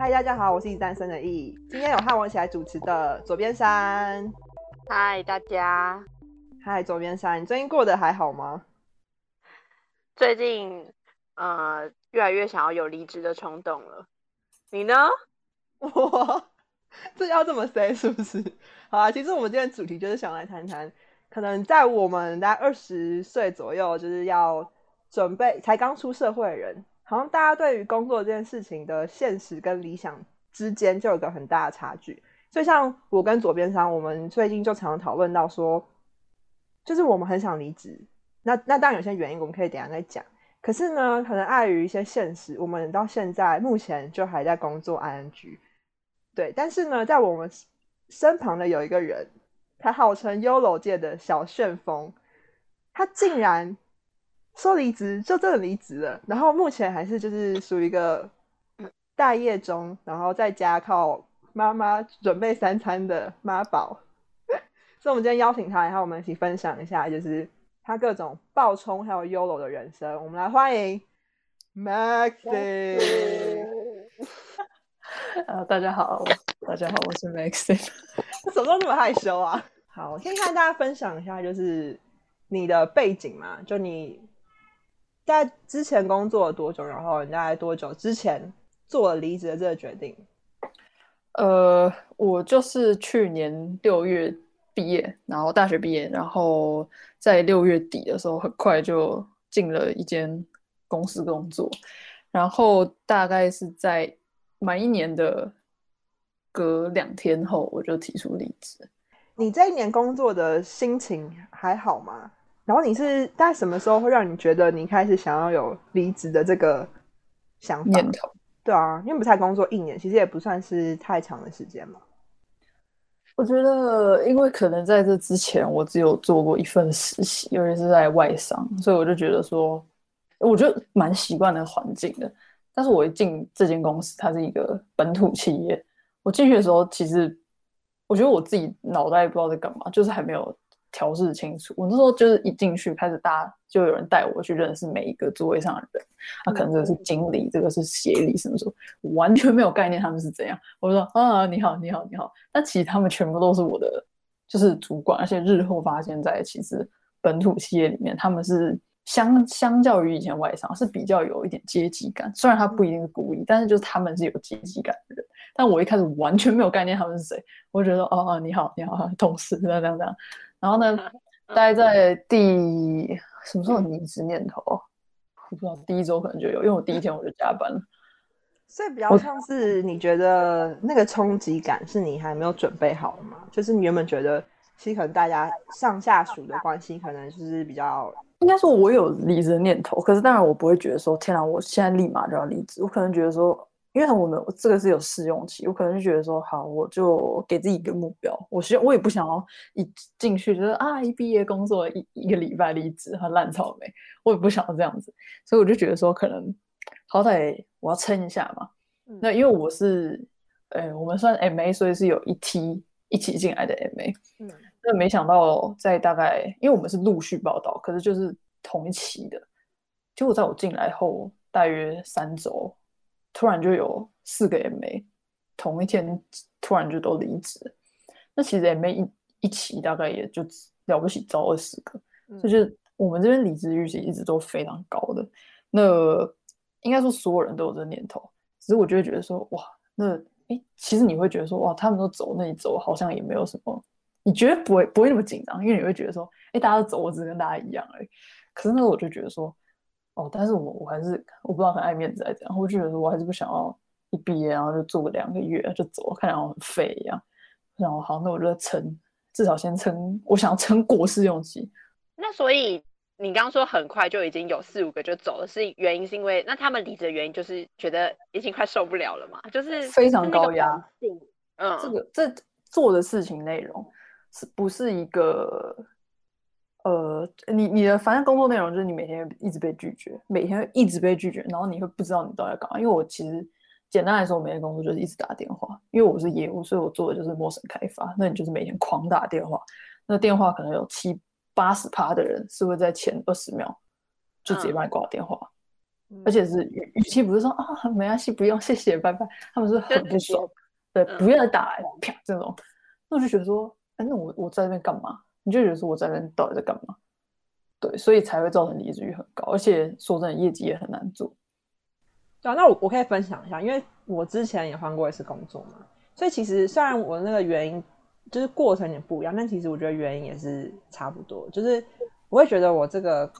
嗨，大家好，我是一单身的易。今天有和我一起来主持的左边山。嗨，大家。嗨，左边山，你最近过得还好吗？最近，呃，越来越想要有离职的冲动了。你呢？我这要这么 say 是不是？好啊，其实我们今天主题就是想来谈谈，可能在我们大概二十岁左右，就是要准备才刚出社会的人，好像大家对于工作这件事情的现实跟理想之间就有个很大的差距。所以像我跟左边商，我们最近就常常讨论到说，就是我们很想离职。那那当然有些原因，我们可以等下再讲。可是呢，可能碍于一些现实，我们到现在目前就还在工作 ING。对，但是呢，在我们身旁的有一个人，他号称 ULO 界的小旋风，他竟然说离职就真的离职了，然后目前还是就是属于一个待业中，然后在家靠妈妈准备三餐的妈宝。所以，我们今天邀请他，然后我们一起分享一下，就是。他各种爆冲还有 YOLO 的人生，我们来欢迎 Maxi。呃，大家好，大家好，我是 Maxi。怎么都那么害羞啊？好，我先看大家分享一下，就是你的背景嘛，就你在之前工作了多久，然后你大概多久之前做了离职的这个决定？呃，我就是去年六月。毕业，然后大学毕业，然后在六月底的时候，很快就进了一间公司工作，然后大概是在满一年的隔两天后，我就提出离职。你这一年工作的心情还好吗？然后你是在什么时候会让你觉得你开始想要有离职的这个想法念头？对啊，因为不才工作一年，其实也不算是太长的时间嘛。我觉得，因为可能在这之前，我只有做过一份实习，尤其是在外商，所以我就觉得说，我觉得蛮习惯那个环境的。但是我一进这间公司，它是一个本土企业，我进去的时候，其实我觉得我自己脑袋不知道在干嘛，就是还没有。调试清楚。我那时候就是一进去开始，大家就有人带我去认识每一个座位上的人。他可能这个是经理，这个是协理，什么什么，完全没有概念他们是怎样。我说啊，你好，你好，你好。但其实他们全部都是我的，就是主管。而且日后发现，在其实本土企业里面，他们是相相较于以前外商是比较有一点阶级感。虽然他不一定是故意，但是就是他们是有阶级感的人。但我一开始完全没有概念他们是谁。我觉得哦哦，你好，你好，同事这样这样这样。然后呢，待在第什么时候离职念头？我不知道，第一周可能就有，因为我第一天我就加班了。所以比较像是你觉得那个冲击感是你还没有准备好的吗？就是你原本觉得，其实可能大家上下属的关系可能就是比较……应该说，我有离职的念头，可是当然我不会觉得说，天啊，我现在立马就要离职。我可能觉得说。因为我们这个是有试用期，我可能就觉得说，好，我就给自己一个目标。我希望我也不想要一进去就是啊，一毕业工作一一个礼拜离职和烂草莓，我也不想要这样子。所以我就觉得说，可能好歹我要撑一下嘛。那因为我是，呃，我们算 MA，所以是有一梯一起进来的 MA。嗯。那没想到在大概，因为我们是陆续报道，可是就是同一期的，结果在我进来后大约三周。突然就有四个 MA 同一天突然就都离职，那其实 MA 一一期大概也就了不起招二十个，这就是我们这边离职率是一直都非常高的。那应该说所有人都有这念头，只是我就会觉得说哇，那哎，其实你会觉得说哇，他们都走，那你走好像也没有什么，你觉得不会不会那么紧张，因为你会觉得说哎，大家都走，我只跟大家一样而已。可是那我就觉得说。哦，但是我我还是我不知道很爱面子还是怎样，我就觉得我还是不想要一毕业然后就做个两个月就走，看起来很废一样。然后好，那我就撑，至少先撑，我想要撑过试用期。那所以你刚刚说很快就已经有四五个就走了，是原因是因为那他们离职的原因就是觉得已经快受不了了嘛？就是非常高压。嗯，这个这做的事情内容是不是一个？呃，你你的反正工作内容就是你每天一直被拒绝，每天一直被拒绝，然后你会不知道你到底要干嘛。因为我其实简单来说，我每天工作就是一直打电话，因为我是业务，所以我做的就是陌生开发。那你就是每天狂打电话，那电话可能有七八十趴的人是会在前二十秒就直接把你挂电话。嗯而且是语语气不是说啊没关系不用谢谢拜拜，他们是很不爽，对，嗯不愿意打来啪这种，那我就觉得说，哎，那我我在那边干嘛？你就觉得说我在那边到底在干嘛？对，所以才会造成离职率很高，而且说真的，业绩也很难做。对啊，那我我可以分享一下，因为我之前也换过一次工作嘛，所以其实虽然我那个原因就是过程也不一样，但其实我觉得原因也是差不多，就是我会觉得我这个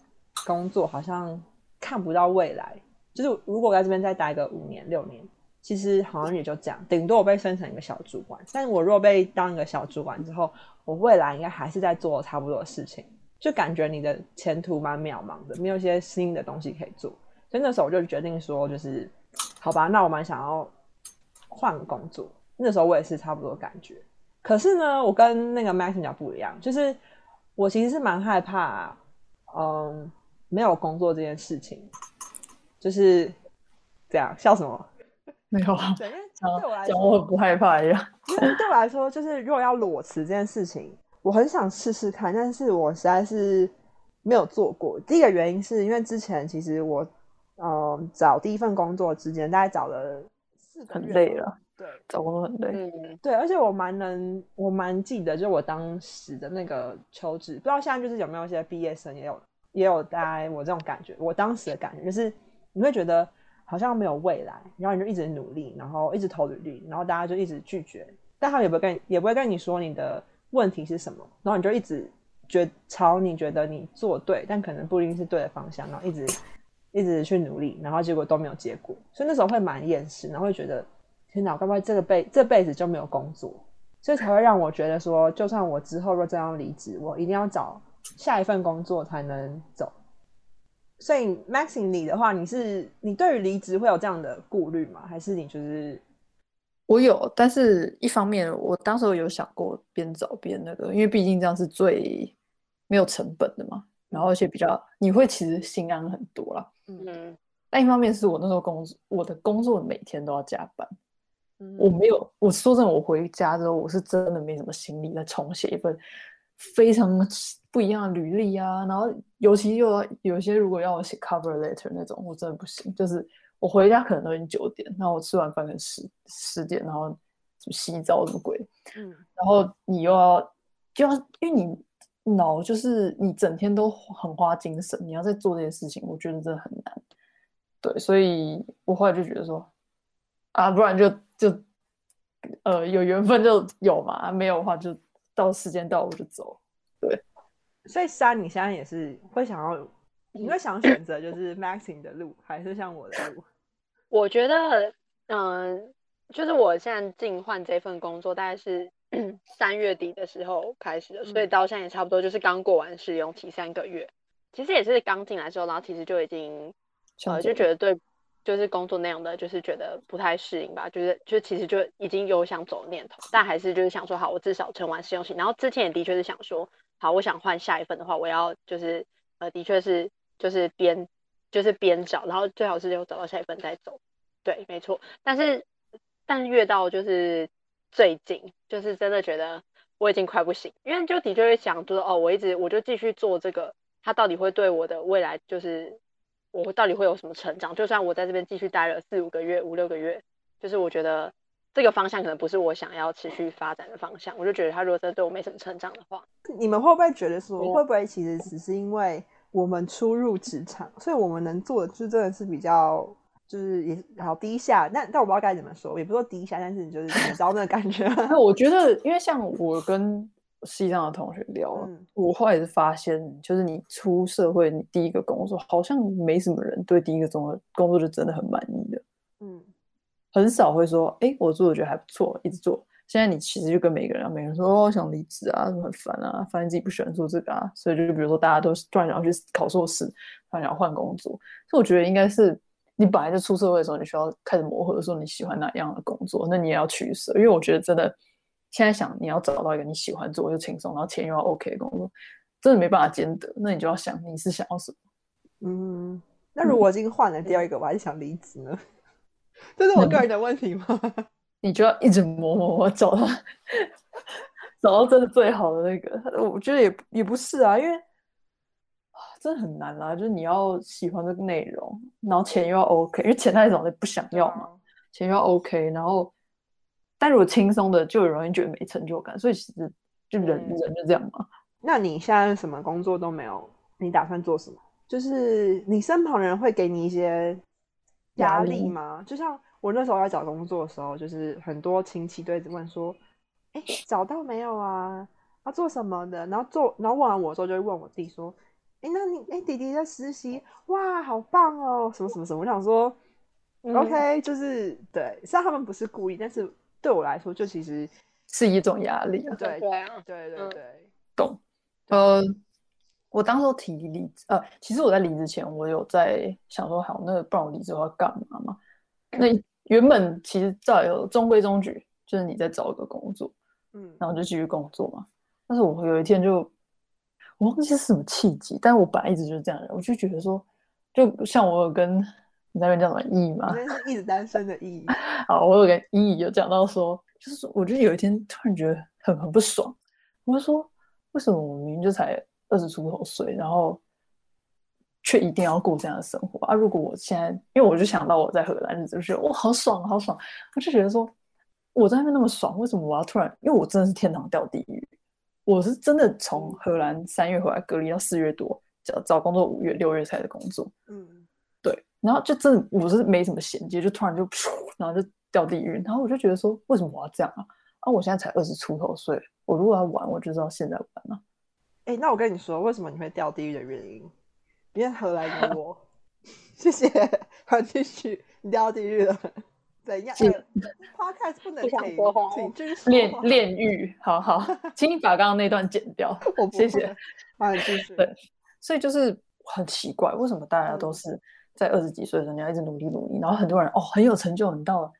工作好像看不到未来，就是如果我在这边再待个五年六年，其实好像也就这样，顶多我被升成一个小主管，但是我若被当一个小主管之后，我未来应该还是在做差不多的事情，就感觉你的前途蛮渺茫的，没有一些新的东西可以做。所以那时候我就决定说，就是好吧，那我蛮想要换工作。那时候我也是差不多感觉，可是呢，我跟那个 Max 讲不一样，就是我其实是蛮害怕，嗯，没有工作这件事情，就是这样笑什么？没有啊，对，因为 讲对我来讲我很，不害怕一样。因为对我来说，就是如果要裸辞这件事情，我很想试试看，但是我实在是没有做过。第一个原因是因为之前其实我，嗯，找第一份工作之间大概找了四个很月吧累了，对找工作很累。嗯，对，而且我蛮能，我蛮记得，就我当时的那个求职，不知道现在就是有没有一些毕业生也有也有大概我这种感觉，我当时的感觉就是你会觉得好像没有未来，然后你就一直努力，然后一直投履历，然后大家就一直拒绝，但他们也不会跟也不会跟你说你的问题是什么，然后你就一直觉朝你觉得你做对，但可能不一定是对的方向，然后一直一直去努力，然后结果都没有结果，所以那时候会蛮厌世，然后会觉得天哪，该不会这个辈这辈子就没有工作？所以才会让我觉得说，就算我之后若这样离职，我一定要找下一份工作才能走。所以 Maxine 你的话，你是你对于离职会有这样的顾虑吗？还是你就是我有，但是一方面我当时有想过边找边那个，因为毕竟这样是最没有成本的嘛，然后而且比较你会其实心安很多啦。嗯，但一方面是我那时候工作，我的工作每天都要加班，嗯我没有，我说真的，我回家之后我是真的没什么心力再重写一份非常不一样的履历啊，然后尤其又有些如果要我写 cover letter 那种，我真的不行，就是我回家可能都已经九点，然后我吃完饭可能十十点，然后什么洗澡什么鬼，嗯然后你又要就要，因为你脑就是你整天都很花精神，你要在做这些事情，我觉得真的很难。对，所以我后来就觉得说，啊，不然就就呃有缘分就有嘛，啊没有的话就到时间到我就走。所以三，你现在也是会想要，你会想选择就是 Maxing 的路，还是像我的路？我觉得，嗯、就是我现在进换这份工作，大概是 三月底的时候开始的，所以嗯到现在也差不多就是刚过完试用期三个月。其实也是刚进来之后，然后其实就已经呃就觉得对，就是工作内容的，就是觉得不太适应吧，就是就其实就已经有想走的念头，但还是就是想说，好，我至少撑完试用期。然后之前也的确是想说，好，我想换下一份的话，我要就是呃，的确是就是边就是边找，然后最好是有找到下一份再走。对，没错。但是但越到就是最近，就是真的觉得我已经快不行，因为就的确会想，就是哦，我一直我就继续做这个，它到底会对我的未来就是我到底会有什么成长？就算我在这边继续待了四五个月、五六个月，就是我觉得这个方向可能不是我想要持续发展的方向，我就觉得他如果真的对我没什么成长的话，你们会不会觉得说，会不会其实只是因为我们初入职场，所以我们能做的就真的是比较，就是也好低下，但但我不知道该怎么说，也不是说低下，但是你就是你知道那个感觉，那我觉得，因为像我跟西藏的同学聊，嗯我后来是发现，就是你出社会，你第一个工作好像没什么人对第一个工作工作就真的很满意的，嗯很少会说，哎，我做的觉得还不错，一直做。现在你其实就跟每个人一样，每个人说哦想离职啊，很烦啊，发现自己不喜欢做这个啊，所以就比如说大家都突然想要去考硕士，突然想要换工作，所以我觉得应该是你本来就出社会的时候，你需要开始磨合，说你喜欢哪样的工作，那你也要取舍，因为我觉得真的现在想你要找到一个你喜欢做又轻松，然后钱又要 OK 的工作，真的没办法兼得，那你就要想你是想要什么。嗯，那如果已经换了第二个，我还是想离职呢？这是我个人的问题吗？你就要一直磨磨磨，找到找到真的最好的那个。我觉得也也不是啊，因为真的很难啦，就是你要喜欢这个内容，然后钱又要 OK，因为钱那一种你不想要嘛，啊钱又要 OK，然后但如果轻松的就很容易觉得没成就感，所以其实就人、嗯人就这样嘛。那你现在什么工作都没有，你打算做什么？就是你身旁人会给你一些压压力力吗？就像我那时候在找工作的时候，就是很多亲戚都一直问说：“哎，找到没有啊？要做什么的？”然后做，然后问完我之后，就会问我弟说：“哎，那你哎弟弟在实习，哇，好棒哦，什么什么什么。”我想说、嗯 o k 就是对，虽然他们不是故意，但是对我来说，就其实是一种压力啊。对对对对对，懂。呃，我当时候提离职，呃，其实我在离职前，我有在想说，好，那不然我离职我要干嘛嘛？那原本其实照有中规中矩，就是你在找一个工作，嗯，然后就继续工作嘛。但是我有一天就，我忘记是什么契机，但是我本来一直就是这样的人，我就觉得说，就像我有跟你那边叫什么意嘛我，真是一直单身的意义。好，我有跟依依有讲到说，就是说我就有一天突然觉得很很不爽，我就说为什么我明明就才二十出头岁，然后却一定要过这样的生活啊？如果我现在，因为我就想到我在荷兰日子，就觉得哇好爽好爽，我就觉得说我在那边那么爽，为什么我要突然？因为我真的是天堂掉地狱，我是真的从荷兰三月回来隔离到四月多，找找工作五月六月才的工作，嗯，对，然后就真的我是没什么衔接，就突然就噗，然后就掉地狱，然后我就觉得说，为什么我要这样啊？啊，我现在才二十出头岁，我如果要玩，我就知道现在玩啊。哎、那我跟你说，为什么你会掉地狱的原因？因为荷兰有我。谢谢，好，继续，你掉地狱了，怎样？是呃 Podcast 不能停说话请继续说炼炼狱，好好，请你把刚刚那段剪掉，我不谢谢会。好，继续。对所以就是很奇怪，为什么大家都嗯是在二十几岁的时候你要一直努力努力，然后很多人哦很有成就，你到了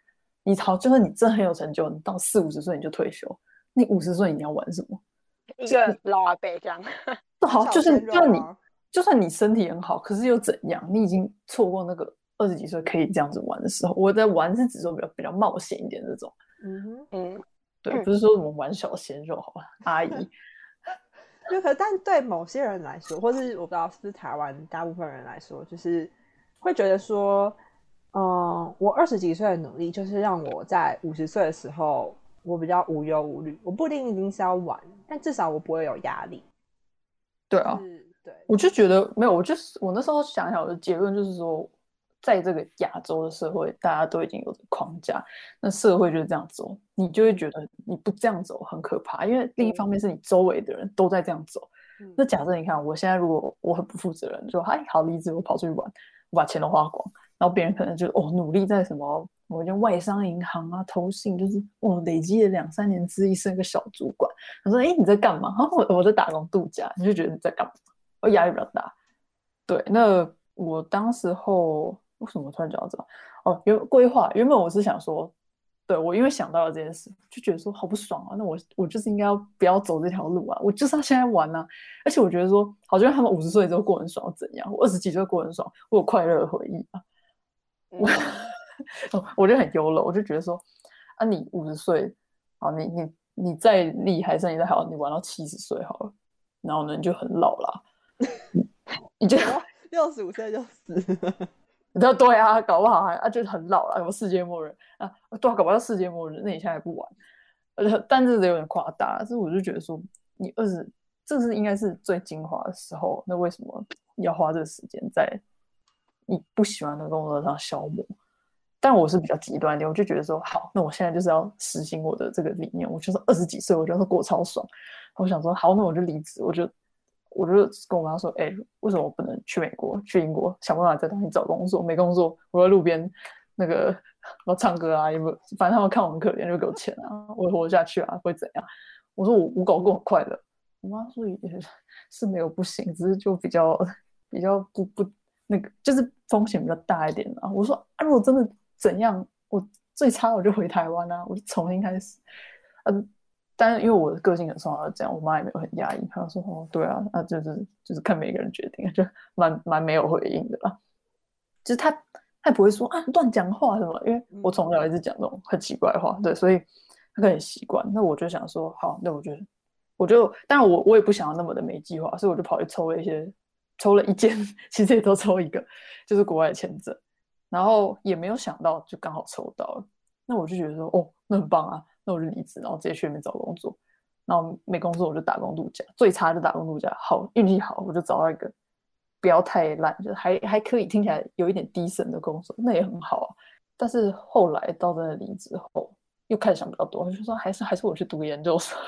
你好，就算你真的很有成就，你到四五十岁你就退休，你五十岁你要玩什么？一个老阿伯这样，好，就是就算你啊就算你身体很好，可是又怎样？你已经错过那个二十几岁可以这样子玩的时候。我在玩是指说比较比较冒险一点这种，嗯哼，嗯，对，嗯不是说什么玩小鲜肉，好吧，阿姨。就可但对某些人来说，或是我不知道是不是台湾大部分人来说，就是会觉得说，嗯，我二十几岁的努力，就是让我在五十岁的时候，我比较无忧无虑。我不一定一定是要玩，但至少我不会有压力。对啊，是，对，我就觉得没有，我就是我那时候想想，我的结论就是说，在这个亚洲的社会，大家都已经有框架，那社会就是这样走，你就会觉得你不这样走很可怕，因为另一方面是你周围的人都在这样走。嗯那假设你看，我现在如果我很不负责任，就嗨好离职，我跑出去玩，我把钱都花光，然后别人可能就哦努力在什么某一间外商银行啊投信，就是我累积了两三年资历，升个小主管。他说：“哎，你在干嘛？”然后我我在打工度假，你就觉得你在干嘛？我压力比较大。对，那我当时候为什么突然讲到这？哦，原规划原本我是想说，对我因为想到了这件事，就觉得说好不爽啊！那我我就是应该要不要走这条路啊？我就是要现在玩啊！而且我觉得说，好像他们五十岁之后过很爽，怎样？我二十几岁过很爽，我有快乐的回忆啊！嗯哦 我就很优了，我就觉得说，啊，你五十岁，啊，你你你再厉害，身体再好，你玩到七十岁好了，然后呢，你就很老了，你你就 六十五岁就死了。你知道对啊，搞不好还啊就是很老了，什么世界末日啊，对啊，搞不好世界末日，那你现在还不玩，但是有点夸大，所以我就觉得说，你二十，这是应该是最精华的时候，那为什么要花这个时间在你不喜欢的工作上消磨？但我是比较极端一点，我就觉得说，好，那我现在就是要实行我的这个理念，我就是二十几岁，我就是过超爽。我想说，好，那我就离职，我就我就跟我妈说，哎、为什么我不能去美国、去英国，想办法在当地找工作？没工作，我在路边那个我唱歌啊，也不，反正他们看我很可怜，就给我钱啊，我活下去啊，会怎样？我说我我搞过很快乐。我妈说也是没有不行，只是就比较比较不不那个，就是风险比较大一点啊。我说啊，如果真的怎样，我最差我就回台湾啊，我就重新开始。嗯，但是因为我的个性很重要，这样我妈也没有很压抑，她说哦，对啊，那就是就是看每个人决定，就蛮蛮没有回应的啦。就是她她也不会说啊乱讲话什么，因为我从小一直讲那种很奇怪的话，对，所以她可能习惯。那我就想说，好，那我就我就，当然我我也不想要那么的没计划，所以我就跑去抽了一些抽了一件，其实也都抽一个，就是国外签证，然后也没有想到就刚好抽到了，那我就觉得说哦，那很棒啊，那我就离职，然后直接去那边找工作，然后没工作我就打工度假，最差就打工度假，好运气好我就找到一个不要太烂，就还还可以听起来有一点低神的工作，那也很好啊。但是后来到真的离职后，又开始想比较多，就说还是还是我去读研究所。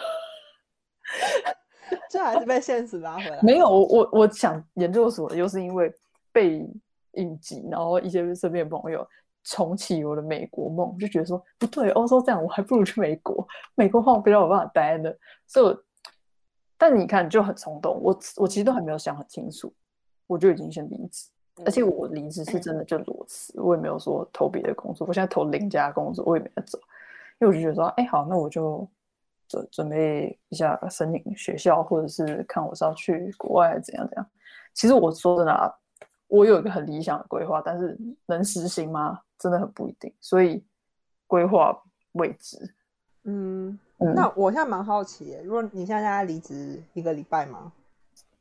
这还是被现实拉回来。没有，我我想研究所，又是因为被应急，然后一些身边朋友重启我的美国梦，就觉得说不对，欧洲这样，我还不如去美国。美国话我比较有办法待的，所以我，但你看就很冲动，我我其实都还没有想很清楚，我就已经先离职，而且我离职是真的就裸辞，我也没有说投别的工作，我现在投零家工作，我也没得走，因为我就觉得说，哎，好，那我就。准准备一下申请学校，或者是看我是要去国外怎样怎样。其实我说真的啊，我有一个很理想的规划，但是能实行吗？真的很不一定。所以规划未知。嗯，那我现在蛮好奇，如果你现在在离职一个礼拜吗？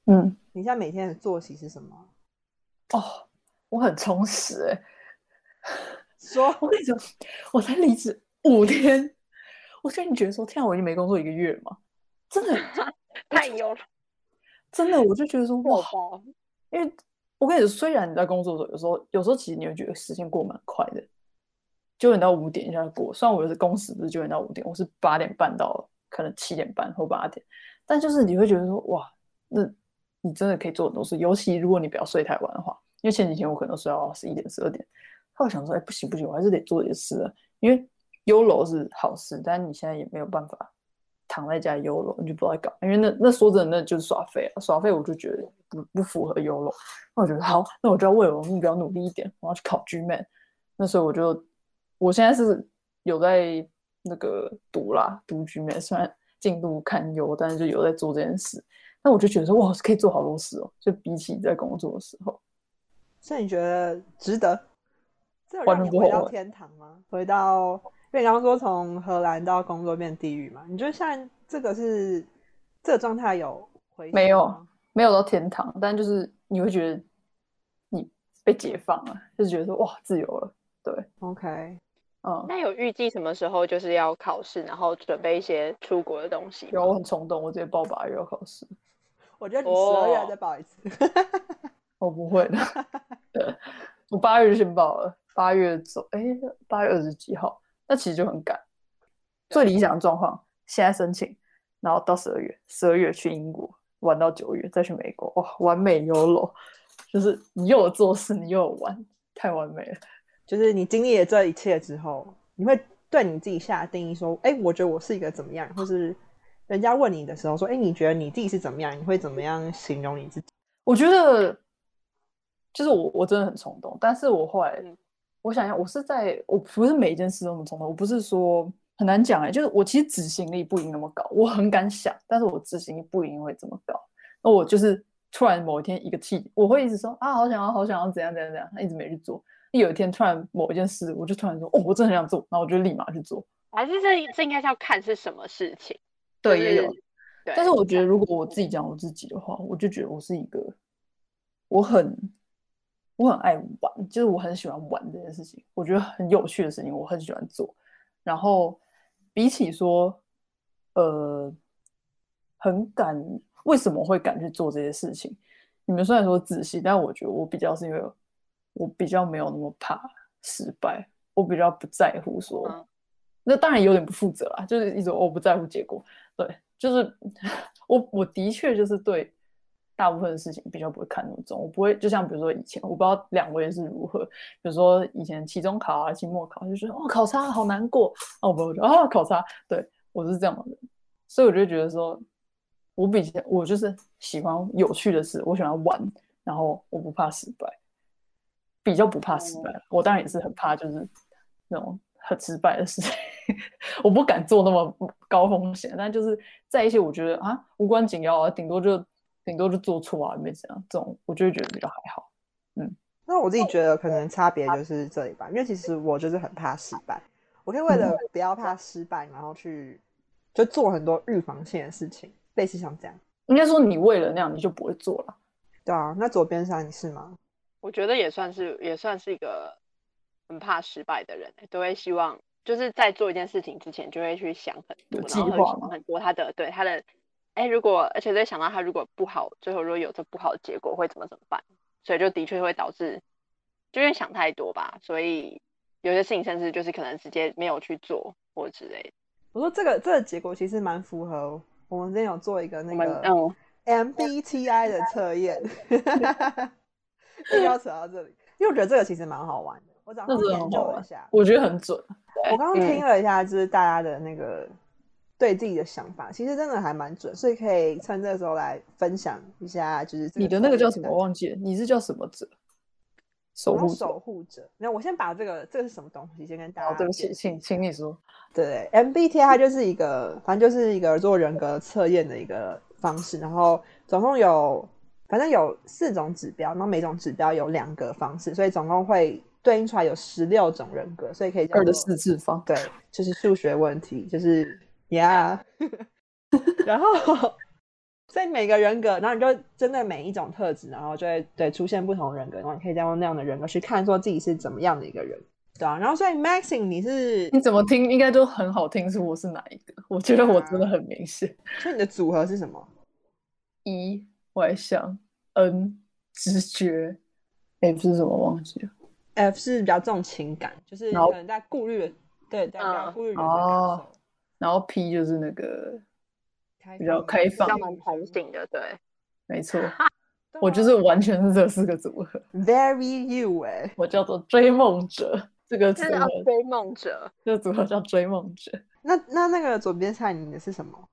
嗯，你现在每天的作息是什么？哦，我很充实哎。说，我跟你说，我才离职五天。我现在觉得说，天啊，我已经没工作一个月了嘛，真的 太油了，真的，我就觉得说哇，因为我跟你说，虽然你在工作的时候，有时候有时候其实你会觉得时间过蛮快的，九点到五点一下就过。虽然我是工时不是九点到五点，我是八点半到可能七点半或八点，但就是你会觉得说哇，那你真的可以做很多事，尤其如果你不要睡太晚的话，因为前几天我可能睡到十一点十二点，后来想说，哎，不行不行，我还是得做点事啊，因为。优柔是好事，但你现在也没有办法躺在家优柔，你就不知道搞，因为那那说真的，那就是耍废啊！耍废，我就觉得不不符合优柔。那我觉得好，那我就要为我的目标努力一点，我要去考 GMAT。那时候我就，我现在是有在那个读啦，读 GMAT，虽然进度堪忧，但是就有在做这件事。那我就觉得说，哇，可以做好多事哦！就比起在工作的时候，所以你觉得值得？这有让你回到天堂吗？回到？因为你刚刚说从荷兰到工作变地狱嘛，你觉得像这个是这个状态有回没有没有到天堂，但就是你会觉得你被解放了，就是觉得说哇自由了，对，OK，嗯，那有预计什么时候就是要考试，然后准备一些出国的东西？有，我很冲动，我直接报八月要考试。我觉得你十二月再报一次，我不会的，我八月就先报了，八月走，哎，八月二十几号。那其实就很赶。最理想的状况，现在申请，然后到十二月，十二月去英国玩到九月，再去美国，哇，完美游楼，就是你又有做事，你又有玩，太完美了。就是你经历了这一切之后，你会对你自己下定义说，哎，我觉得我是一个怎么样？或是人家问你的时候说，哎，你觉得你自己是怎么样？你会怎么样形容你自己？我觉得，就是我我真的很冲动，但是我后来。我想一下，我是在我不是每一件事都那么冲动，我不是说很难讲哎，就是我其实执行力不一定那么高，我很敢想，但是我执行力不一定会这么高。那我就是突然某一天一个气，我会一直说啊，好想要，好想要怎样怎样怎样，他一直没去做。有一天突然某一件事，我就突然说，哦，我真的很想做，然后我就立马去做。还是这这应该是要看是什么事情。对，也有。但是我觉得，如果我自己讲我自己的话，我就觉得我是一个，我很。我很爱玩，就是我很喜欢玩这件事情，我觉得很有趣的事情，我很喜欢做。然后比起说，呃，很敢，为什么会敢去做这些事情？你们虽然说仔细，但我觉得我比较是因为我比较没有那么怕失败，我比较不在乎说，那当然有点不负责啦，就是一种我不在乎结果。对，就是 我我的确就是对。大部分的事情比较不会看那么重，我不会就像比如说以前，我不知道两位是如何，比如说以前期中考啊、期末考，就觉得哦考差好难过，哦我不会啊考差，对我是这样的人，所以我就觉得说，我比较我就是喜欢有趣的事，我喜欢玩，然后我不怕失败，比较不怕失败。我当然也是很怕就是那种很失败的事情，我不敢做那么高风险，但就是在一些我觉得啊无关紧要啊，顶多就。顶多就做错啊，没怎样，这种我就会觉得比较还好。嗯，那我自己觉得可能差别就是这里吧，因为其实我就是很怕失败，我可以为了不要怕失败，然后去就做很多预防性的事情，类似像这样。应该说你为了那样，你就不会做了。对啊，那左边山你是吗？我觉得也算是也算是一个很怕失败的人、欸，都会希望就是在做一件事情之前就会去想很多，有然后计划吗会想很多他的对他的，哎，如果而且在想到他如果不好，最后如果有这不好的结果会怎么怎么办，所以就的确会导致就因为想太多吧，所以有些事情甚至就是可能直接没有去做或之类的。我说这个这个结果其实蛮符合我们之前有做一个那个嗯 MBTI 的测验，不 要扯到这里，因为我觉得这个其实蛮好玩的。我早上研很好玩究了一下，我觉得很准。我刚刚嗯听了一下，就是大家的那个对自己的想法，其实真的还蛮准，所以可以趁这个时候来分享一下，就是你的那个叫什么？我忘记了，你是叫什么者？守护者。守护者。那我先把这个这个是什么东西先跟大家。哦，对不起，请请你说。对，MBTI 它就是一个，反正就是一个做人格测验的一个方式，然后总共有，反正有四种指标，然后每种指标有两个方式，所以总共会对应出来有十六种人格，所以可以叫二的四次方。对，就是数学问题，就是呀 然后所以每个人格，然后你就针对每一种特质，然后就会对出现不同人格，然后你可以再用那样的人格去看说自己是怎么样的一个人，对啊，然后所以 Maxing 你是你怎么听应该都很好听出我是哪一个。我觉得我真的很明显。所以你的组合是什么？一外向，N 直觉，F 是什么忘记了。F 是比较重情感，就是可能在顾虑，对，在比较嗯顾虑人的感哦受，然后 P 就是那个，比较放开放比较蛮同性的，对。没错，我就是啊完全是这四个组合。very you 哎、我叫做追梦者，这个组合，追梦者，这个组合叫追梦者。那那那个左边菜你的是什么？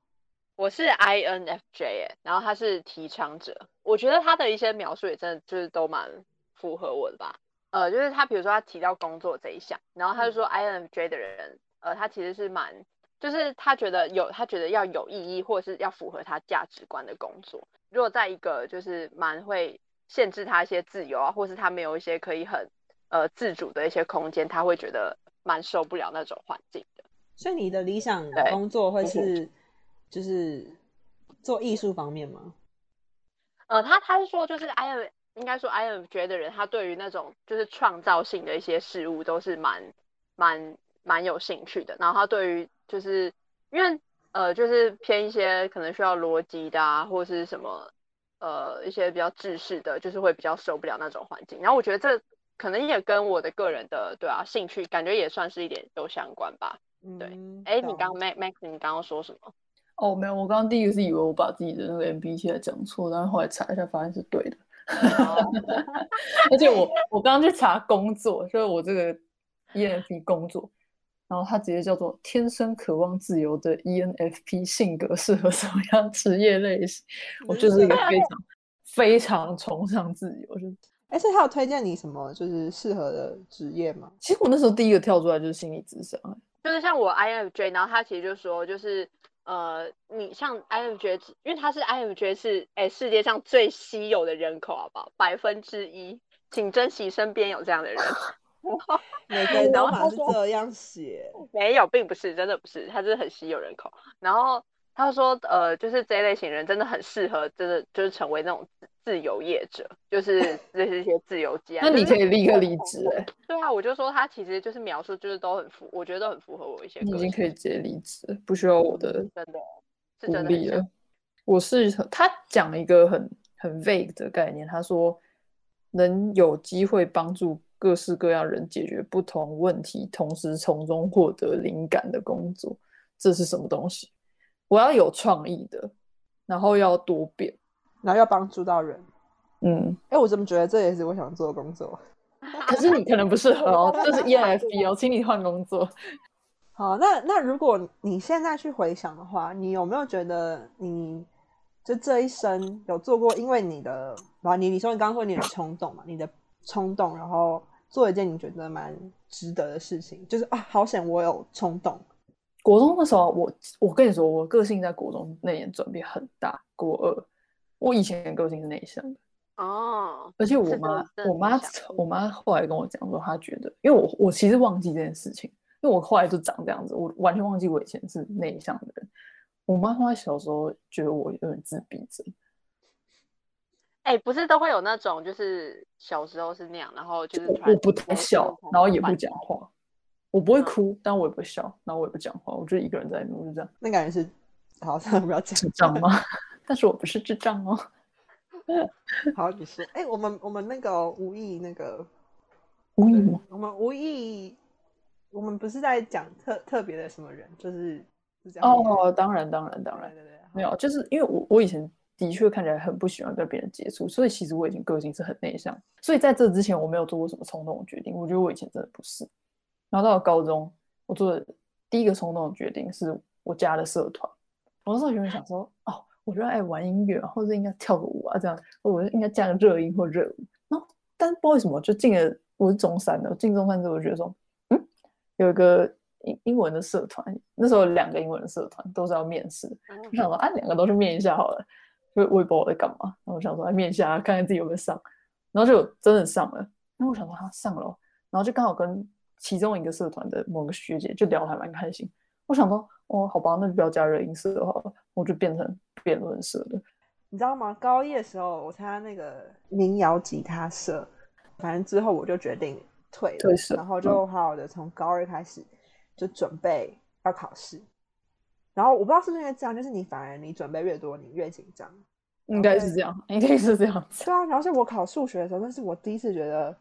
我是 INFJ 哎，然后他是提倡者，我觉得他的一些描述也真的就是都蛮符合我的吧。呃，就是他比如说他提到工作这一项，然后他就说 INFJ 的人，呃，他其实是蛮，就是他觉得有他觉得要有意义，或者是要符合他价值观的工作。如果在一个就是蛮会限制他一些自由啊，或是他没有一些可以很呃自主的一些空间，他会觉得蛮受不了那种环境的。所以你的理想的工作会嗯是就是做艺术方面吗？呃，他他是说，就是 I N 应该说 INFJ 的人，他对于那种就是创造性的一些事物都是蛮蛮蛮有兴趣的。然后他对于就是因为呃就是偏一些可能需要逻辑的啊，或是什么呃一些比较制式的，就是会比较受不了那种环境。然后我觉得这可能也跟我的个人的对啊兴趣感觉也算是一点都相关吧。对嗯，哎，你懂刚 Max Max 你刚刚说什么？哦，没有，我刚刚第一个是以为我把自己的那个 MBTI 讲错，但是后来查一下发现是对的。哦 而且我我刚刚去查工作，就是我这个 ENFP 工作，然后他直接叫做天生渴望自由的 ENFP 性格适合什么样职业类型？我就是一个非常非常崇尚自由，就是哎，所以他有推荐你什么就是适合的职业吗？其实我那时候第一个跳出来就是心理智商，就是像我 INFJ，然后他其实就说，就是呃，你像 INFJ，因为他是 INFJ 是哎世界上最稀有的人口，好不好？百分之一，请珍惜身边有这样的人。每个人然都好像是这样写，没有，并不是，真的不是，他真的很稀有人口。然后他说，呃，就是这一类型人真的很适合，真的就是成为那种自自由业者，就是 这是一些自由基啊。那你可以立刻离职哎、对啊，我就说他其实就是描述，就是都很符，我觉得都很符合我一些你已经可以直接离职，不需要我的真的是真的。我是他讲了一个很很 vague 的概念，他说能有机会帮助各式各样人解决不同问题，同时从中获得灵感的工作，这是什么东西？我要有创意的，然后要多变。然后要帮助到人。嗯，哎，我怎么觉得这也是我想做的工作？可是你可能不适合哦，这是 ENFP 哦，请你换工作。好，那那如果你现在去回想的话，你有没有觉得你就这一生有做过，因为你的啊，你你说你刚刚说你的冲动嘛，你的冲动，然后做一件你觉得蛮值得的事情，就是啊，好险我有冲动，国中的时候，我我跟你说，我个性在国中那年转变很大。国二，我以前的个性是内向的，哦，而且我妈我妈我妈后来跟我讲说，她觉得，因为我我其实忘记这件事情，因为我后来就长这样子，我完全忘记我以前是内向的人。我妈说她小时候觉得我有点自闭症，哎、不是都会有那种，就是小时候是那样，然后就是我不太笑，然后也不讲话，我不会嗯哭，但我也不笑，然后我也不讲话，我就一个人在弄，就这样。那感觉是，好，算了，不要讲。智障吗？但是我不是智障哦。好，你是，哎、我们我们那个无意那个，无意吗？我们无意，我们不是在讲特特别的什么人，就是是这样。哦，当然，当然，当然对对对，没有，就是因为我我以前的确看起来很不喜欢跟别人接触，所以其实我以前个性是很内向，所以在这之前我没有做过什么冲动的决定。我觉得我以前真的不是。然后到了高中，我做的第一个冲动的决定是我加了社团。我那时候原本想说，哦，我觉得爱玩音乐啊，或者应该跳个舞啊，这样，或者应该加个热音或热舞。然后，但是不知道为什么就进了，我是中三的，我进中三之后，我就觉得说，嗯，有一个英英文的社团，那时候有两个英文的社团都是要面试，嗯我想说啊，两个都去面一下好了，就我也不知道我在干嘛。然后我想说来面一下，看看自己有没有上，然后就真的上了。然后我想说他上了哦，然后就刚好跟其中一个社团的某个学姐就聊得还蛮开心。我想说哦，好吧，那就不要加热音社好了，我就变成辩论社的。你知道吗？高一的时候，我参加那个民谣吉他社，反正之后我就决定退了，然后就好好的从高二开始就准备要考试。然后我不知道是不是因为这样，就是你反而你准备越多，你越紧张。应该是这样，应该是这样子。对啊，然后是我考数学的时候，那是我第一次觉得，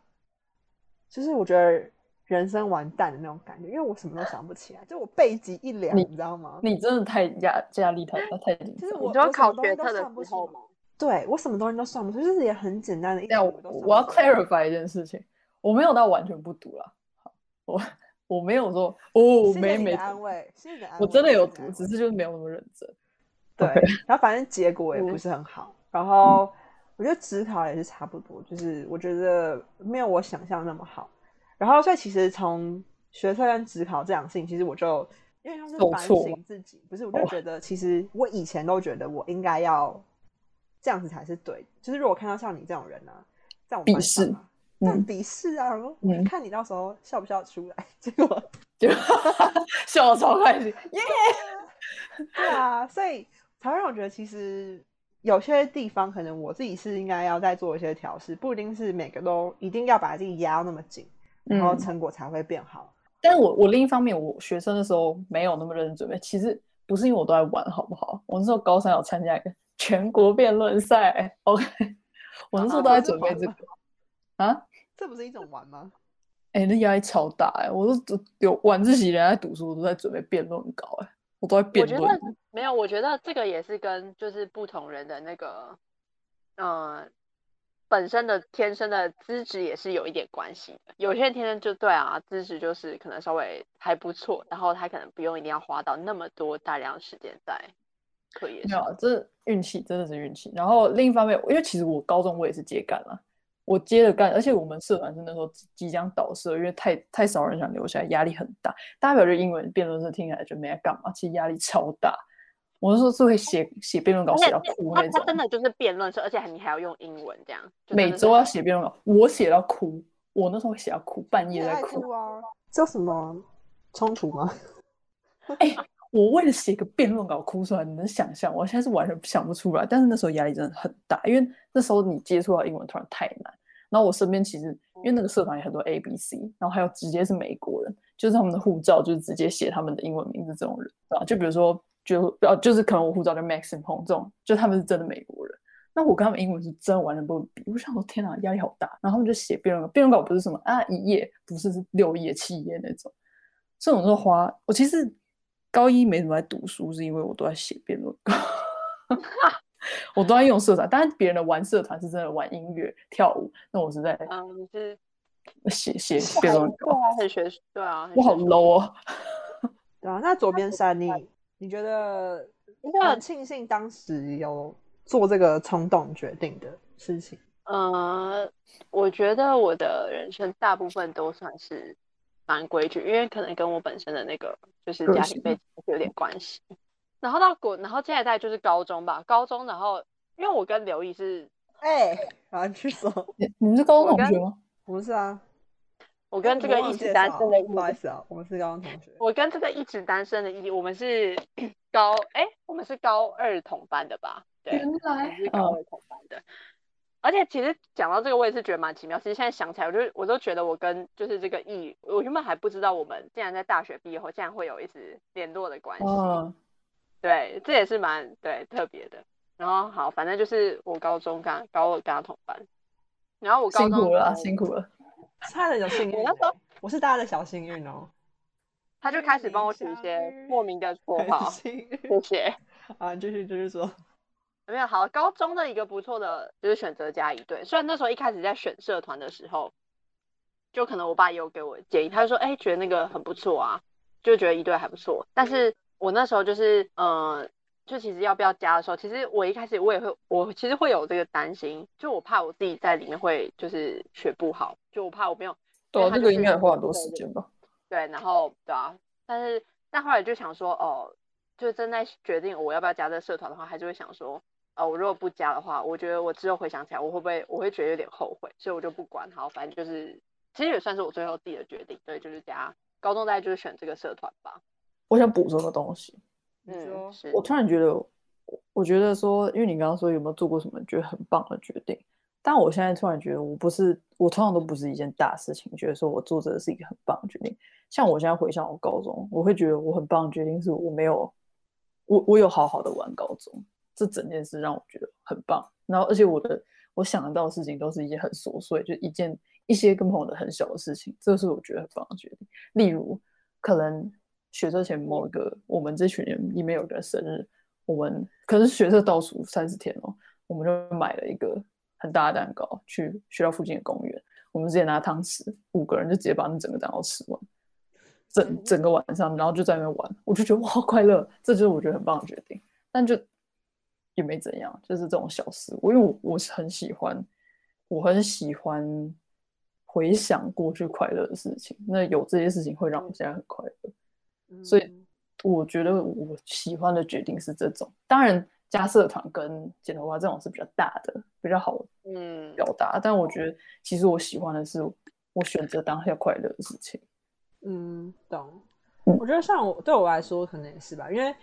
就是我觉得人生完蛋的那种感觉，因为我什么都想不起来，就我背脊一凉，你你知道吗？你真的太压压力太大，太紧张。就是我我什么东西考学测的都算不出时候吗？对我什么东西都算不出，就是也很简单的一这样我都我要 clarify 一件事情，我没有到完全不读了，好我我没有说哦，是没没安慰，是你的安慰。我真的有读，只是就是没有那么认真。对然后反正结果也不嗯是很好，然后我觉得职考也是差不多，就是我觉得没有我想象那么好。然后所以其实从学测跟职考这两个事情，其实我就因为他是反省自己，不是我就哦觉得其实我以前都觉得我应该要这样子才是对的，就是如果看到像你这种人啊，在我们鄙视啊，但嗯，鄙视啊，嗯看你到时候笑不笑得出来，结果就 笑得超开心，耶！对啊，所以才会让我觉得，其实有些地方可能我自己是应该要再做一些调试，不一定是每个都一定要把自己压到那么紧，然后嗯，成果才会变好。但是我我另一方面，我学生的时候没有那么认真准备，其实不是因为我都在玩，好不好？我那时候高三有参加一个全国辩论赛，OK，我那时候都在准备这个啊。这不是一种玩吗？哎、那压力超大哎、我都都有晚自习人在读书，我都在准备辩论稿哎、我都在我觉辩论得。没有，我觉得这个也是跟就是不同人的那个，呃，本身的天生的资质也是有一点关系的。有些人天生就对啊，资质就是可能稍微还不错，然后他可能不用一定要花到那么多大量的时间在课业上。没有啊，这运气真的是运气。然后另一方面，因为其实我高中我也是接干了，我接着干，而且我们社团是那时候即即将倒社，因为太太少人想留下来，压力很大。大家表示英文辩论社听起来就没在干嘛，其实压力超大。我那时候是会写写辩论稿，写到哭那种他他，真的就是辩论社，而且还你还要用英文这样，每周要写辩论稿，我写到哭。我那时候会写到哭，半你也爱夜在哭。哭啊？叫什么冲突吗？我为了写个辩论稿哭出来，你能想象？我现在是完全想不出来。但是那时候压力真的很大，因为那时候你接触到英文突然太难。然后我身边其实因为那个社团有很多 A、B、C，然后还有直接是美国人，就是他们的护照就是直接写他们的英文名字这种人啊，就比如说就呃就是可能我护照叫 Maxim Hong 这种，就他们是真的美国人。那我跟他们英文是真完全不能比，我想说天哪，压力好大。然后他们就写辩论稿，辩论稿不是什么啊一页，不是是六页七页那种。所以我那时候花，我其实高一没怎么在读书，是因为我都在写辩论稿，我都在用社团。当然别人的玩社团是真的玩音乐、跳舞，那我是在嗯，你是写写辩论对稿。啊，很学术，对啊，我好 low 哦。对啊，那左边山你 你觉得应该很庆幸当时有做这个冲动决定的事情？呃，我觉得我的人生大部分都算是蛮规矩，因为可能跟我本身的那个就是家庭背景是有点关系。然后到国，然后接下来就是高中吧，高中，然后因为我跟刘毅是，哎、好，你去说，你你们是高中同学吗？不是啊，我跟这个一直单身的不好意思啊，我们是高中同学。我跟这个一直单身的毅，我们是高，哎，我们是高二同班的吧？对，原来是高嗯二同班的。而且其实讲到这个，我也是觉得蛮奇妙。其实现在想起来，我就我都觉得我跟就是这个艺，我原本还不知道我们竟然在大学毕业后竟然会有一直联络的关系。嗯，对，这也是蛮对特别的。然后好，反正就是我高中跟高二跟他同班，然后我高中辛苦了，辛苦了。他的有幸运我那时候欸，我是大家的小幸运哦。他就开始帮我取一些莫名的绰号，谢谢。啊，继续继续说。没有好，高中的一个不错的就是选择加一对。虽然那时候一开始在选社团的时候，就可能我爸也有给我建议，他就说，哎、觉得那个很不错啊，就觉得一对还不错。但是我那时候就是，呃，就其实要不要加的时候，其实我一开始我也会，我其实会有这个担心，就我怕我自己在里面会就是学不好，就我怕我没有，对啊，这个应该也花很多时间吧？对，然后对啊，但是但后来就想说，哦，就正在决定我要不要加这个社团的话，还是会想说，哦，我如果不加的话，我觉得我之后回想起来，我会不会我会觉得有点后悔，所以我就不管，好，反正就是其实也算是我最后自己的决定，对，就是加高中大概就是选这个社团吧，我想补充个东西，嗯，是我突然觉得，我我觉得说，因为你刚刚说有没有做过什么觉得很棒的决定，但我现在突然觉得，我不是，我通常都不是一件大事情，觉得说我做这个是一个很棒的决定。像我现在回想我高中，我会觉得我很棒的决定是我没有，我我有好好的玩高中，这整件事让我觉得很棒。然后，而且我的我想得到的事情都是一件很琐碎，就一件一些跟朋友的很小的事情，这是我觉得很棒的决定。例如，可能学车前某一个我们这群人里面有人生日，我们可是学车倒数三十天哦，我们就买了一个很大的蛋糕，去学校附近的公园，我们直接拿汤匙，五个人就直接把那整个蛋糕吃完，整整个晚上，然后就在那边玩，我就觉得哇好快乐，这就是我觉得很棒的决定，但就也没怎样，就是这种小事，我因为我我是很喜欢，我很喜欢回想过去快乐的事情，那有这些事情会让我现在很快乐。所以嗯我觉得我喜欢的决定是这种，当然加社团跟剪头发这种是比较大的，比较好嗯，表达。但我觉得其实我喜欢的是我选择当下快乐的事情。嗯，懂。嗯我觉得像我对我来说可能也是吧，因为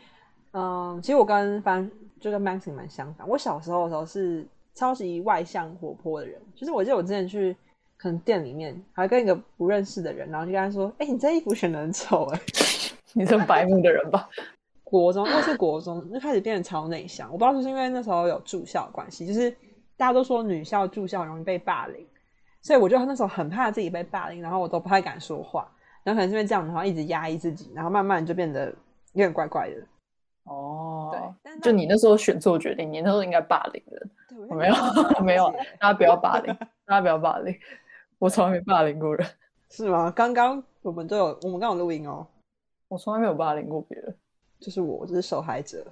嗯，其实我跟班就跟 Maxing 蛮相反。我小时候的时候是超级外向活泼的人，就是我记得我之前去可能店里面，还跟一个不认识的人，然后就跟他说：“哎、你这衣服选的很丑哎、你这白目的人吧？国中，那是国中就开始变得超内向。我不知道是不是因为那时候有住校的关系，就是大家都说女校住校容易被霸凌，所以我就那时候很怕自己被霸凌，然后我都不太敢说话。然后可能是因为这样的话，一直压抑自己，然后慢慢就变得有点怪怪的。哦，对但就你那时候选错决定，你那时候应该霸凌人。对，我 没有没有，大家不要霸凌，大家不要霸凌，我从来没霸凌过人，是吗？刚刚我们都有，我们刚有录音哦，我从来没有霸凌过别人。就是我，我就是受害者。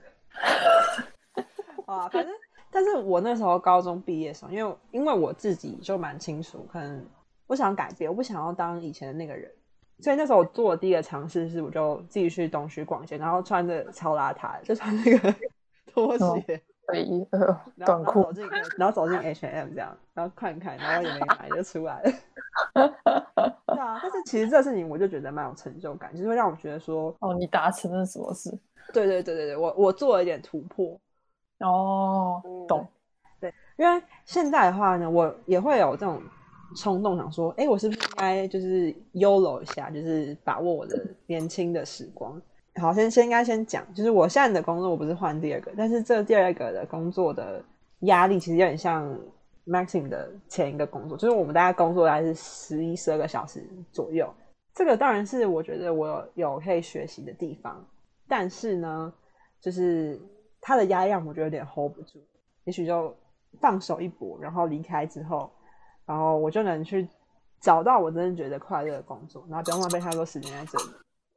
啊，反正，但是我那时候高中毕业的时候，因为因为我自己就蛮清楚，可能我想改变，我不想要当以前的那个人，所以那时候我做的第一个尝试是，我就自己去东区逛街，然后穿着超邋遢，就穿那个 拖鞋，对，呃，然后短裤然后走，进，然后走进 H&M 这样，然后看看，然后也没买就出来了。对啊，但是其实这事情我就觉得蛮有成就感，就是会让我觉得说，哦，你达成了什么事？对对对对对，我我做了一点突破。哦，懂。对。因为现在的话呢，我也会有这种冲动，想说，哎，我是不是应该就是 YOLO 一下，就是把握我的年轻的时光。好，先先应该先讲，就是我现在的工作我不是换第二个，但是这第二个的工作的压力其实有点像 Maxim 的前一个工作，就是我们大概工作大概是十一、十二个小时左右。这个当然是我觉得我有可以学习的地方，但是呢，就是他的压力让我觉得有点 hold 不住，也许就放手一搏，然后离开之后，然后我就能去找到我真的觉得快乐的工作，然后不用浪费太多时间在这里。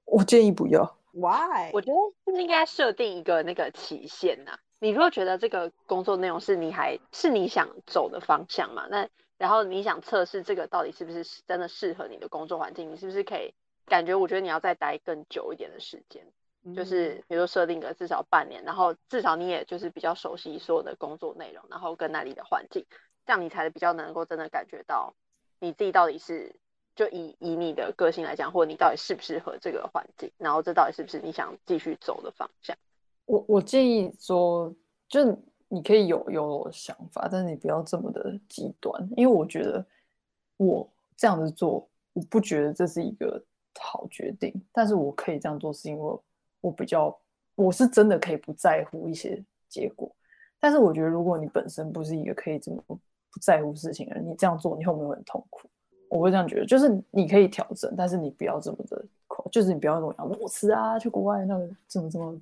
我建议不要。Why？我觉得是不是应该设定一个那个期限呐、你如果觉得这个工作内容是你还是你想走的方向嘛，那然后你想测试这个到底是不是真的适合你的工作环境，你是不是可以感觉？我觉得你要再待更久一点的时间，嗯就是比如说设定个至少半年，然后至少你也就是比较熟悉所有的工作内容，然后跟那里的环境，这样你才比较能够真的感觉到你自己到底是就以以你的个性来讲，或者你到底适不适合这个环境，然后这到底是不是你想继续走的方向？我我建议说，就你可以有有想法，但是你不要这么的极端，因为我觉得我这样子做，我不觉得这是一个好决定。但是我可以这样做，是因为我比较，我是真的可以不在乎一些结果。但是我觉得，如果你本身不是一个可以这么不在乎事情的人，你这样做，你会不会很痛苦。我会这样觉得，就是你可以调整，但是你不要这么的，就是你不要跟我讲裸辞啊，去国外那个怎么怎么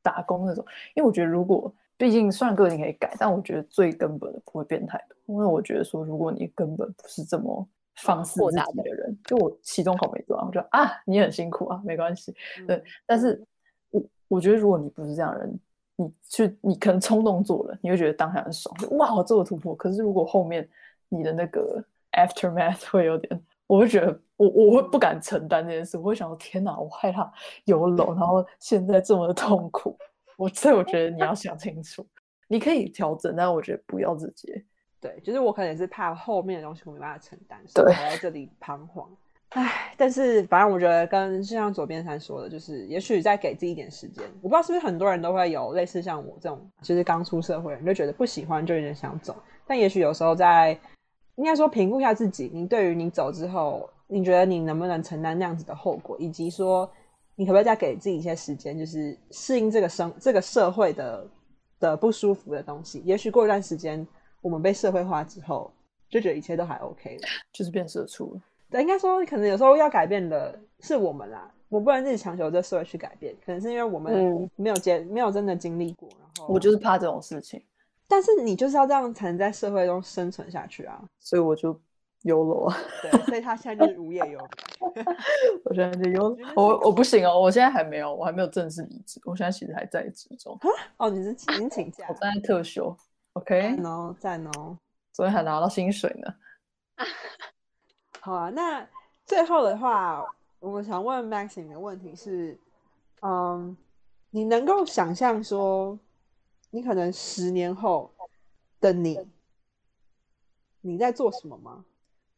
打工那种。因为我觉得，如果毕竟虽然个性可以改，但我觉得最根本的不会变太多。因为我觉得说，如果你根本不是这么放肆自己的人，就我期中考没做完，我就啊，你很辛苦啊，没关系。对，但是我我觉得，如果你不是这样的人，你去你可能冲动做了，你会觉得当下很爽，哇，我做了突破。可是如果后面你的那个 aftermath 会有点，我会觉得我我会不敢承担这件事，我会想说天哪，我害怕有楼，然后现在这么的痛苦。我所以我觉得你要想清楚，你可以调整，但我觉得不要直接。对，就是我可能也是怕后面的东西我没办法承担，所以我在这里彷徨。唉，但是反正我觉得跟就像左边山说的，就是也许再给自己一点时间。我不知道是不是很多人都会有类似像我这种，就是刚出社会，人就觉得不喜欢，就有点想走。但也许有时候在应该说评估一下自己，你对于你走之后，你觉得你能不能承担那样子的后果，以及说。你可不可以再给自己一些时间，就是适应这个生这个社会的的不舒服的东西？也许过一段时间，我们被社会化之后，就觉得一切都还 OK 了，就是变社畜了。对，应该说，可能有时候要改变的是我们啦，我不能自己强求这社会去改变，可能是因为我们没有经没有真的经历过。然后我就是怕这种事情，但是你就是要这样才能在社会中生存下去啊，所以我就。优柔啊，对，所以他现在就是无业游民。我现在就优，我我不行哦，我现在还没有，我还没有正式离职，我现在其实还在职中。哦，你是您请假？我正在特休，OK，哦，在哦，昨天还拿到薪水呢。好啊，那最后的话，我想问 Maxine 的问题是，嗯，你能够想象说，你可能十年后的你，你在做什么吗？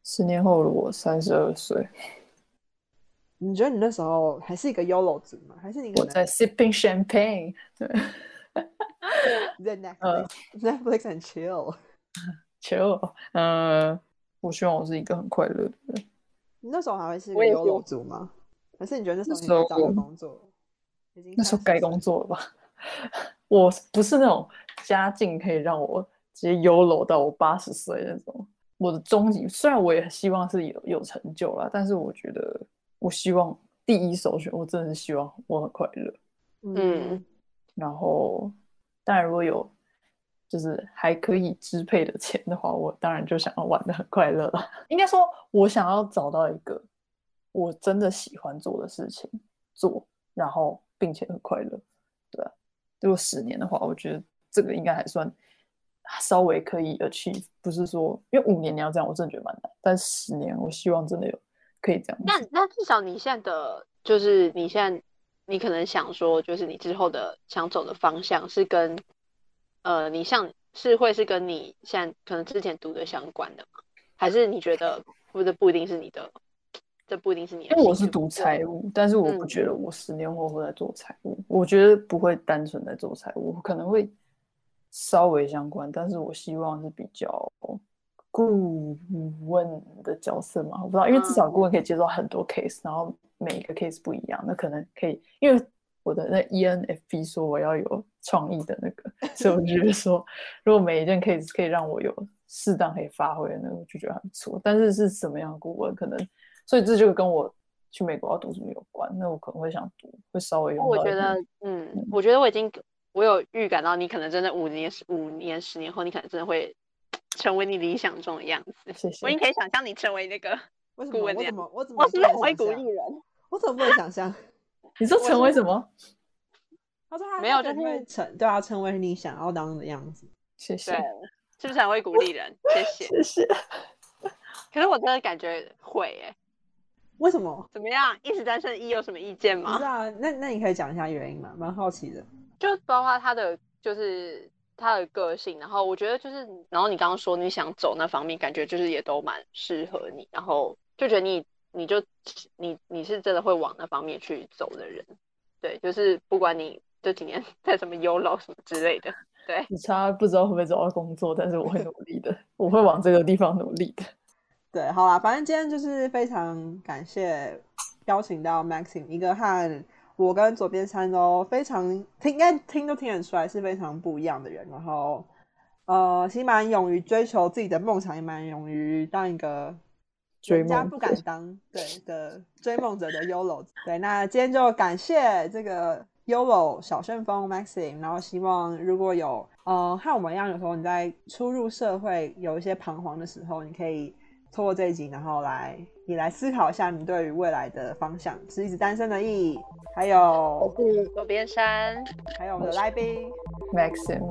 十年后的我三十二岁，你觉得你那时候还是一个 YOLO 族吗？还是你我在 sipping champagne？对，在 Netflix，Netflix and chill，chill。嗯，我希望我是一个很快乐的人。你那时候还会是一个 YOLO 族吗？还是你觉得那时候找工作？那时候该工作了吧？我不是那种家境可以让我直接 YOLO 到我八十岁那种。我的终极，虽然我也希望是有有成就啦，但是我觉得，我希望第一首选，我真的是希望我很快乐。嗯，然后当然如果有就是还可以支配的钱的话，我当然就想要玩的很快乐了。应该说，我想要找到一个我真的喜欢做的事情做，然后并且很快乐。对，如果十年的话，我觉得这个应该还算。稍微可以 achieve，不是说因为五年你要这样，我真的觉得蛮难。但十年，我希望真的有可以这样。那那至少你现在的就是你现在你可能想说，就是你之后的想走的方向是跟呃，你像是会是跟你现在可能之前读的相关的吗？还是你觉得或者不一定是你的？这不一定是你。因为我是读财务，但是我不觉得我十年后会在做财务。我觉得不会单纯在做财务，可能会。稍微相关，但是我希望是比较顾问的角色嘛，我不知道，因为至少顾问可以接受很多 case，然后每一个 case 不一样，那可能可以，因为我的那 ENFP 说我要有创意的那个，所以我觉得说，如果每一件 case 可以让我有适当可以发挥的那个，我就觉得还不错。但是是什么样的顾问，可能，所以这就跟我去美国要读什么有关，那我可能会想读，会稍微有。我觉得，嗯，我觉得我已经。我有预感到，你可能真的五年、十五年、十年后，你可能真的会成为你理想中的样子。谢谢。我已经可以想象你成为那个顾问我怎么？我怎么？我是不是很会鼓励人？我怎么不能想象？你说成为什么？他说他没有，就是成对啊，成为你想要当的样子。谢谢。是不是很会鼓励人？谢谢。谢谢。可是我真的感觉会诶。为什么？怎么样？一直单身一有什么意见吗？不是啊，那那你可以讲一下原因吗？蛮好奇的。就包括他的，就是他的个性，然后我觉得就是，然后你刚刚说你想走那方面，感觉就是也都蛮适合你，然后就觉得你，你就你你是真的会往那方面去走的人，对，就是不管你这几年 在什么 ULO 什么之类的，对，你差不知道会不会找到工作，但是我会努力的，我会往这个地方努力的。对，好啦，反正今天就是非常感谢邀请到 Maxim，一个和我跟左边山都非常听，应该听都听得出来是非常不一样的人。然后，呃，其实蛮勇于追求自己的梦想，也蛮勇于当一个人家不敢当对的追梦者的 YOLO。对，那今天就感谢这个 YOLO 小旋风 Maxim，然后希望如果有呃和我们一样，有时候你在初入社会有一些彷徨的时候，你可以。透过这一集，然后来你来思考一下你对于未来的方向，是一直单身的意义，还有左边山，还有我们的来宾 Maxim，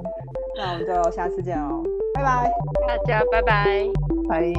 那我们就下次见哦，拜拜，大家拜拜，拜。